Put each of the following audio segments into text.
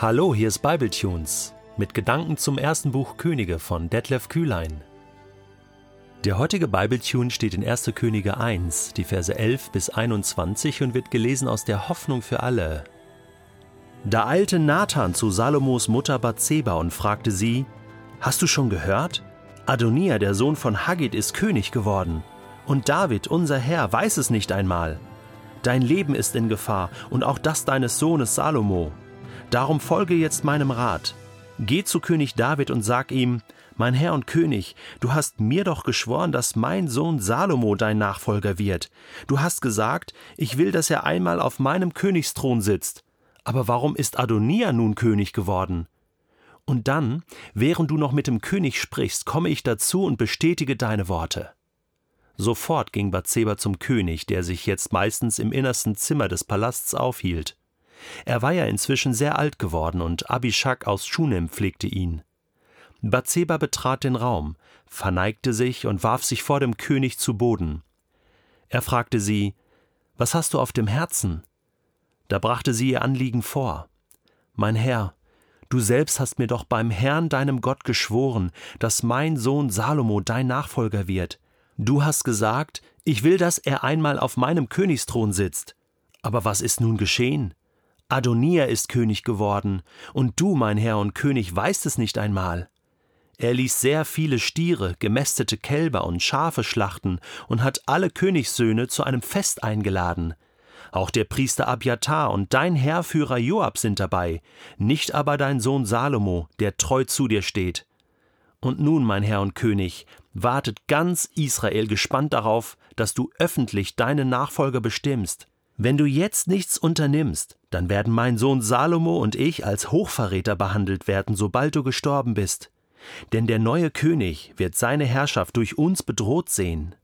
Hallo, hier ist Bibletunes mit Gedanken zum ersten Buch Könige von Detlef Kühlein. Der heutige Bibletune steht in 1. Könige 1, die Verse 11 bis 21 und wird gelesen aus der Hoffnung für alle. Da eilte Nathan zu Salomos Mutter Bathseba und fragte sie: Hast du schon gehört? Adonia, der Sohn von Haggit, ist König geworden. Und David, unser Herr, weiß es nicht einmal. Dein Leben ist in Gefahr und auch das deines Sohnes Salomo. Darum folge jetzt meinem Rat. Geh zu König David und sag ihm, mein Herr und König, du hast mir doch geschworen, dass mein Sohn Salomo dein Nachfolger wird. Du hast gesagt, ich will, dass er einmal auf meinem Königsthron sitzt. Aber warum ist Adonia nun König geworden? Und dann, während du noch mit dem König sprichst, komme ich dazu und bestätige deine Worte. Sofort ging Bathseba zum König, der sich jetzt meistens im innersten Zimmer des Palasts aufhielt. Er war ja inzwischen sehr alt geworden und Abishak aus Schunem pflegte ihn. Bathseba betrat den Raum, verneigte sich und warf sich vor dem König zu Boden. Er fragte sie, Was hast du auf dem Herzen? Da brachte sie ihr Anliegen vor. Mein Herr, du selbst hast mir doch beim Herrn deinem Gott geschworen, dass mein Sohn Salomo dein Nachfolger wird. Du hast gesagt, ich will, dass er einmal auf meinem Königsthron sitzt. Aber was ist nun geschehen? Adonia ist König geworden, und du, mein Herr und König, weißt es nicht einmal. Er ließ sehr viele Stiere, gemästete Kälber und Schafe schlachten und hat alle Königssöhne zu einem Fest eingeladen. Auch der Priester Abjatar und dein Heerführer Joab sind dabei, nicht aber dein Sohn Salomo, der treu zu dir steht. Und nun, mein Herr und König, wartet ganz Israel gespannt darauf, dass du öffentlich deinen Nachfolger bestimmst. Wenn du jetzt nichts unternimmst, dann werden mein Sohn Salomo und ich als Hochverräter behandelt werden, sobald du gestorben bist. Denn der neue König wird seine Herrschaft durch uns bedroht sehen.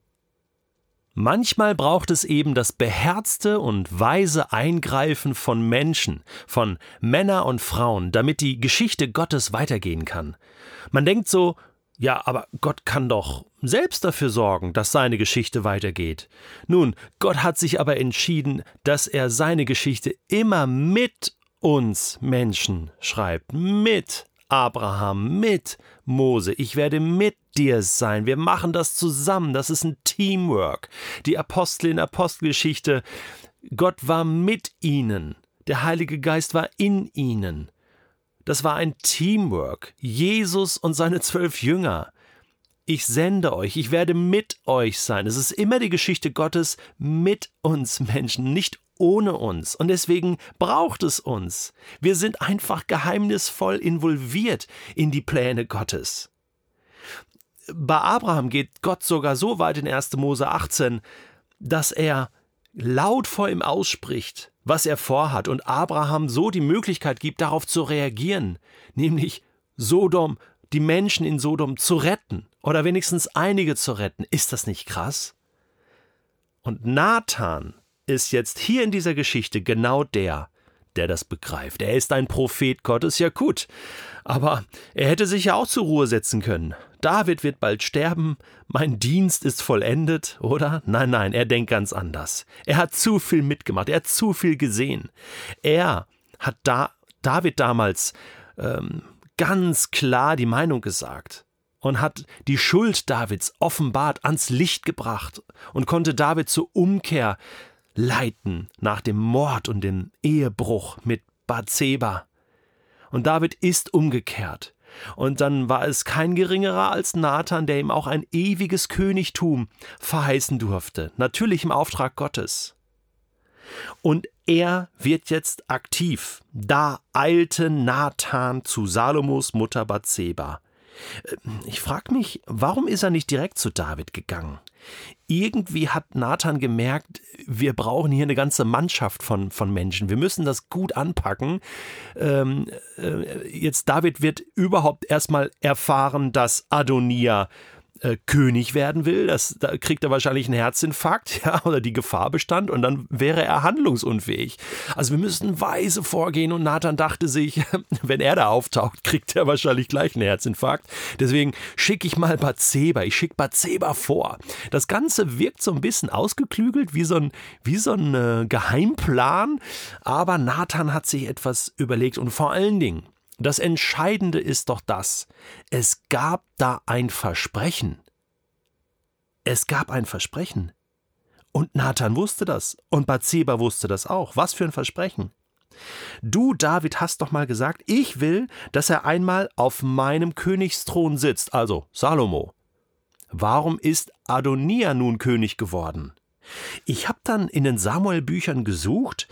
Manchmal braucht es eben das beherzte und weise Eingreifen von Menschen, von Männer und Frauen, damit die Geschichte Gottes weitergehen kann. Man denkt so, ja, aber Gott kann doch selbst dafür sorgen, dass seine Geschichte weitergeht. Nun, Gott hat sich aber entschieden, dass er seine Geschichte immer mit uns Menschen schreibt. Mit Abraham, mit Mose. Ich werde mit dir sein. Wir machen das zusammen. Das ist ein Teamwork. Die Apostel in Apostelgeschichte. Gott war mit ihnen. Der Heilige Geist war in ihnen. Das war ein Teamwork. Jesus und seine zwölf Jünger. Ich sende euch, ich werde mit euch sein. Es ist immer die Geschichte Gottes mit uns Menschen, nicht ohne uns. Und deswegen braucht es uns. Wir sind einfach geheimnisvoll involviert in die Pläne Gottes. Bei Abraham geht Gott sogar so weit in 1. Mose 18, dass er laut vor ihm ausspricht, was er vorhat und Abraham so die Möglichkeit gibt, darauf zu reagieren, nämlich Sodom, die Menschen in Sodom zu retten oder wenigstens einige zu retten. Ist das nicht krass? Und Nathan ist jetzt hier in dieser Geschichte genau der, der das begreift. Er ist ein Prophet Gottes, ja gut. Aber er hätte sich ja auch zur Ruhe setzen können. David wird bald sterben, mein Dienst ist vollendet, oder? Nein, nein, er denkt ganz anders. Er hat zu viel mitgemacht, er hat zu viel gesehen. Er hat da David damals ähm, ganz klar die Meinung gesagt und hat die Schuld Davids offenbart ans Licht gebracht und konnte David zur Umkehr leiten nach dem Mord und dem Ehebruch mit Bathseba. Und David ist umgekehrt. Und dann war es kein geringerer als Nathan, der ihm auch ein ewiges Königtum verheißen durfte, natürlich im Auftrag Gottes. Und er wird jetzt aktiv. Da eilte Nathan zu Salomos Mutter Bathseba. Äh, ich frage mich, warum ist er nicht direkt zu David gegangen? Irgendwie hat Nathan gemerkt, wir brauchen hier eine ganze Mannschaft von, von Menschen. Wir müssen das gut anpacken. Ähm, äh, jetzt David wird überhaupt erstmal erfahren, dass Adonia äh, König werden will, das, da kriegt er wahrscheinlich einen Herzinfarkt, ja, oder die Gefahr bestand und dann wäre er handlungsunfähig. Also wir müssten weise vorgehen und Nathan dachte sich, wenn er da auftaucht, kriegt er wahrscheinlich gleich einen Herzinfarkt. Deswegen schicke ich mal Bathseba, ich schicke Bathseba vor. Das Ganze wirkt so ein bisschen ausgeklügelt, wie so ein, wie so ein äh, Geheimplan, aber Nathan hat sich etwas überlegt und vor allen Dingen, das Entscheidende ist doch das, es gab da ein Versprechen. Es gab ein Versprechen. Und Nathan wusste das. Und Bathseba wusste das auch. Was für ein Versprechen. Du, David, hast doch mal gesagt, ich will, dass er einmal auf meinem Königsthron sitzt, also Salomo. Warum ist Adonia nun König geworden? Ich habe dann in den Samuel-Büchern gesucht,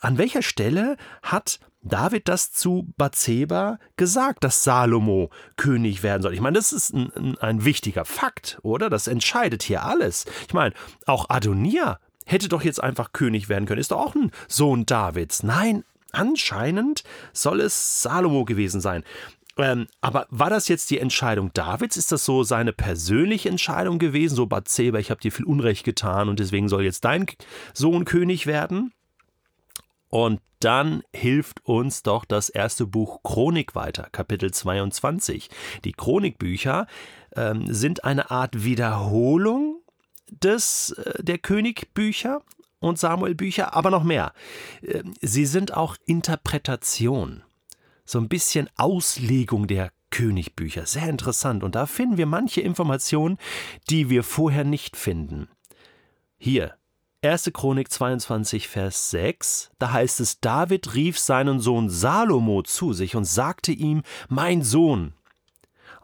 an welcher Stelle hat David das zu Bathseba gesagt, dass Salomo König werden soll. Ich meine, das ist ein, ein wichtiger Fakt, oder? Das entscheidet hier alles. Ich meine, auch Adonia hätte doch jetzt einfach König werden können. Ist doch auch ein Sohn Davids. Nein, anscheinend soll es Salomo gewesen sein. Ähm, aber war das jetzt die Entscheidung Davids? Ist das so seine persönliche Entscheidung gewesen? So, Bathseba, ich habe dir viel Unrecht getan und deswegen soll jetzt dein Sohn König werden? Und dann hilft uns doch das erste Buch Chronik weiter, Kapitel 22. Die Chronikbücher ähm, sind eine Art Wiederholung des, äh, der Königbücher und Samuelbücher, aber noch mehr. Äh, sie sind auch Interpretation, so ein bisschen Auslegung der Königbücher. Sehr interessant. Und da finden wir manche Informationen, die wir vorher nicht finden. Hier 1. Chronik 22, Vers 6, da heißt es, David rief seinen Sohn Salomo zu sich und sagte ihm, mein Sohn.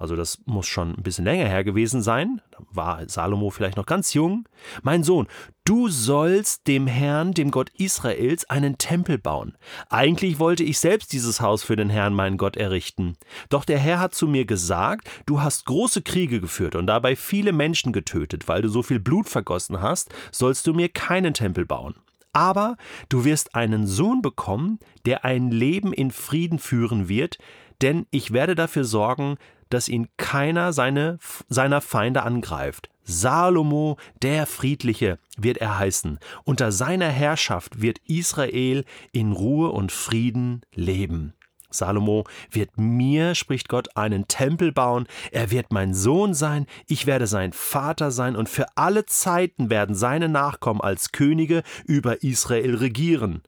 Also das muss schon ein bisschen länger her gewesen sein, da war Salomo vielleicht noch ganz jung. Mein Sohn, du sollst dem Herrn, dem Gott Israels, einen Tempel bauen. Eigentlich wollte ich selbst dieses Haus für den Herrn, meinen Gott, errichten. Doch der Herr hat zu mir gesagt, du hast große Kriege geführt und dabei viele Menschen getötet, weil du so viel Blut vergossen hast, sollst du mir keinen Tempel bauen. Aber du wirst einen Sohn bekommen, der ein Leben in Frieden führen wird, denn ich werde dafür sorgen, dass ihn keiner seine, seiner Feinde angreift. Salomo, der Friedliche, wird er heißen. Unter seiner Herrschaft wird Israel in Ruhe und Frieden leben. Salomo wird mir, spricht Gott, einen Tempel bauen, er wird mein Sohn sein, ich werde sein Vater sein, und für alle Zeiten werden seine Nachkommen als Könige über Israel regieren.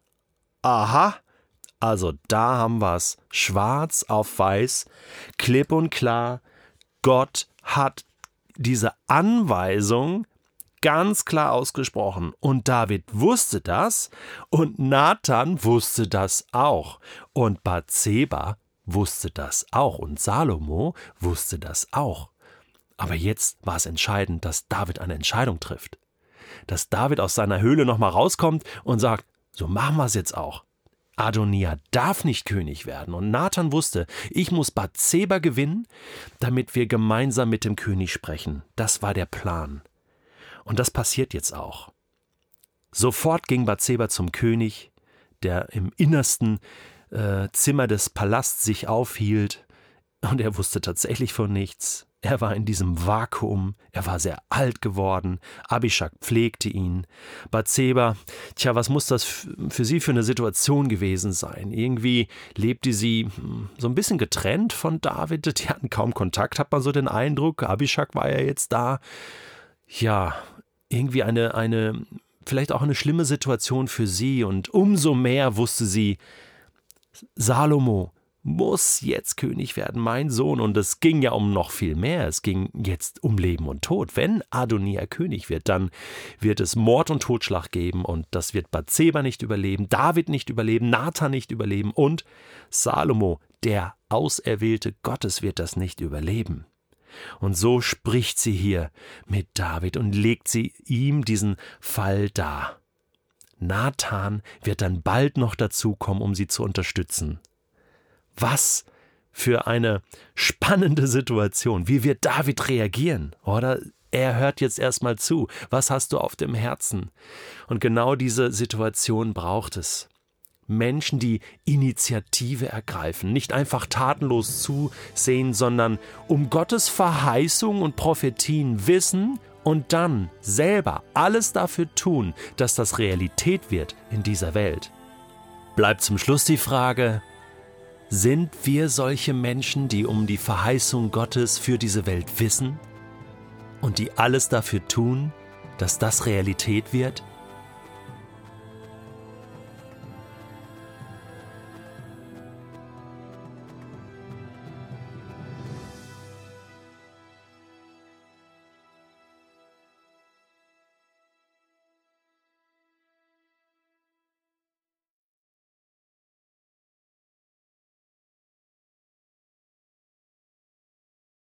Aha, also da haben wir es schwarz auf weiß, klipp und klar. Gott hat diese Anweisung ganz klar ausgesprochen. Und David wusste das und Nathan wusste das auch. Und Bathseba wusste das auch und Salomo wusste das auch. Aber jetzt war es entscheidend, dass David eine Entscheidung trifft. Dass David aus seiner Höhle nochmal rauskommt und sagt, so machen wir es jetzt auch. Adonia darf nicht König werden. Und Nathan wusste, ich muss Bathseba gewinnen, damit wir gemeinsam mit dem König sprechen. Das war der Plan. Und das passiert jetzt auch. Sofort ging Bathseba zum König, der im innersten äh, Zimmer des Palasts sich aufhielt, und er wusste tatsächlich von nichts. Er war in diesem Vakuum, er war sehr alt geworden, Abishak pflegte ihn. Bathseba, tja, was muss das für sie für eine Situation gewesen sein? Irgendwie lebte sie hm, so ein bisschen getrennt von David, die hatten kaum Kontakt, hat man so den Eindruck. Abishak war ja jetzt da. Ja, irgendwie eine, eine, vielleicht auch eine schlimme Situation für sie und umso mehr wusste sie, Salomo, muss jetzt König werden, mein Sohn. Und es ging ja um noch viel mehr. Es ging jetzt um Leben und Tod. Wenn Adonia König wird, dann wird es Mord und Totschlag geben und das wird Bathseba nicht überleben, David nicht überleben, Nathan nicht überleben und Salomo, der Auserwählte Gottes, wird das nicht überleben. Und so spricht sie hier mit David und legt sie ihm diesen Fall dar. Nathan wird dann bald noch dazukommen, um sie zu unterstützen. Was für eine spannende Situation. Wie wird David reagieren? Oder er hört jetzt erstmal zu. Was hast du auf dem Herzen? Und genau diese Situation braucht es. Menschen, die Initiative ergreifen, nicht einfach tatenlos zusehen, sondern um Gottes Verheißung und Prophetien wissen und dann selber alles dafür tun, dass das Realität wird in dieser Welt. Bleibt zum Schluss die Frage, sind wir solche Menschen, die um die Verheißung Gottes für diese Welt wissen und die alles dafür tun, dass das Realität wird?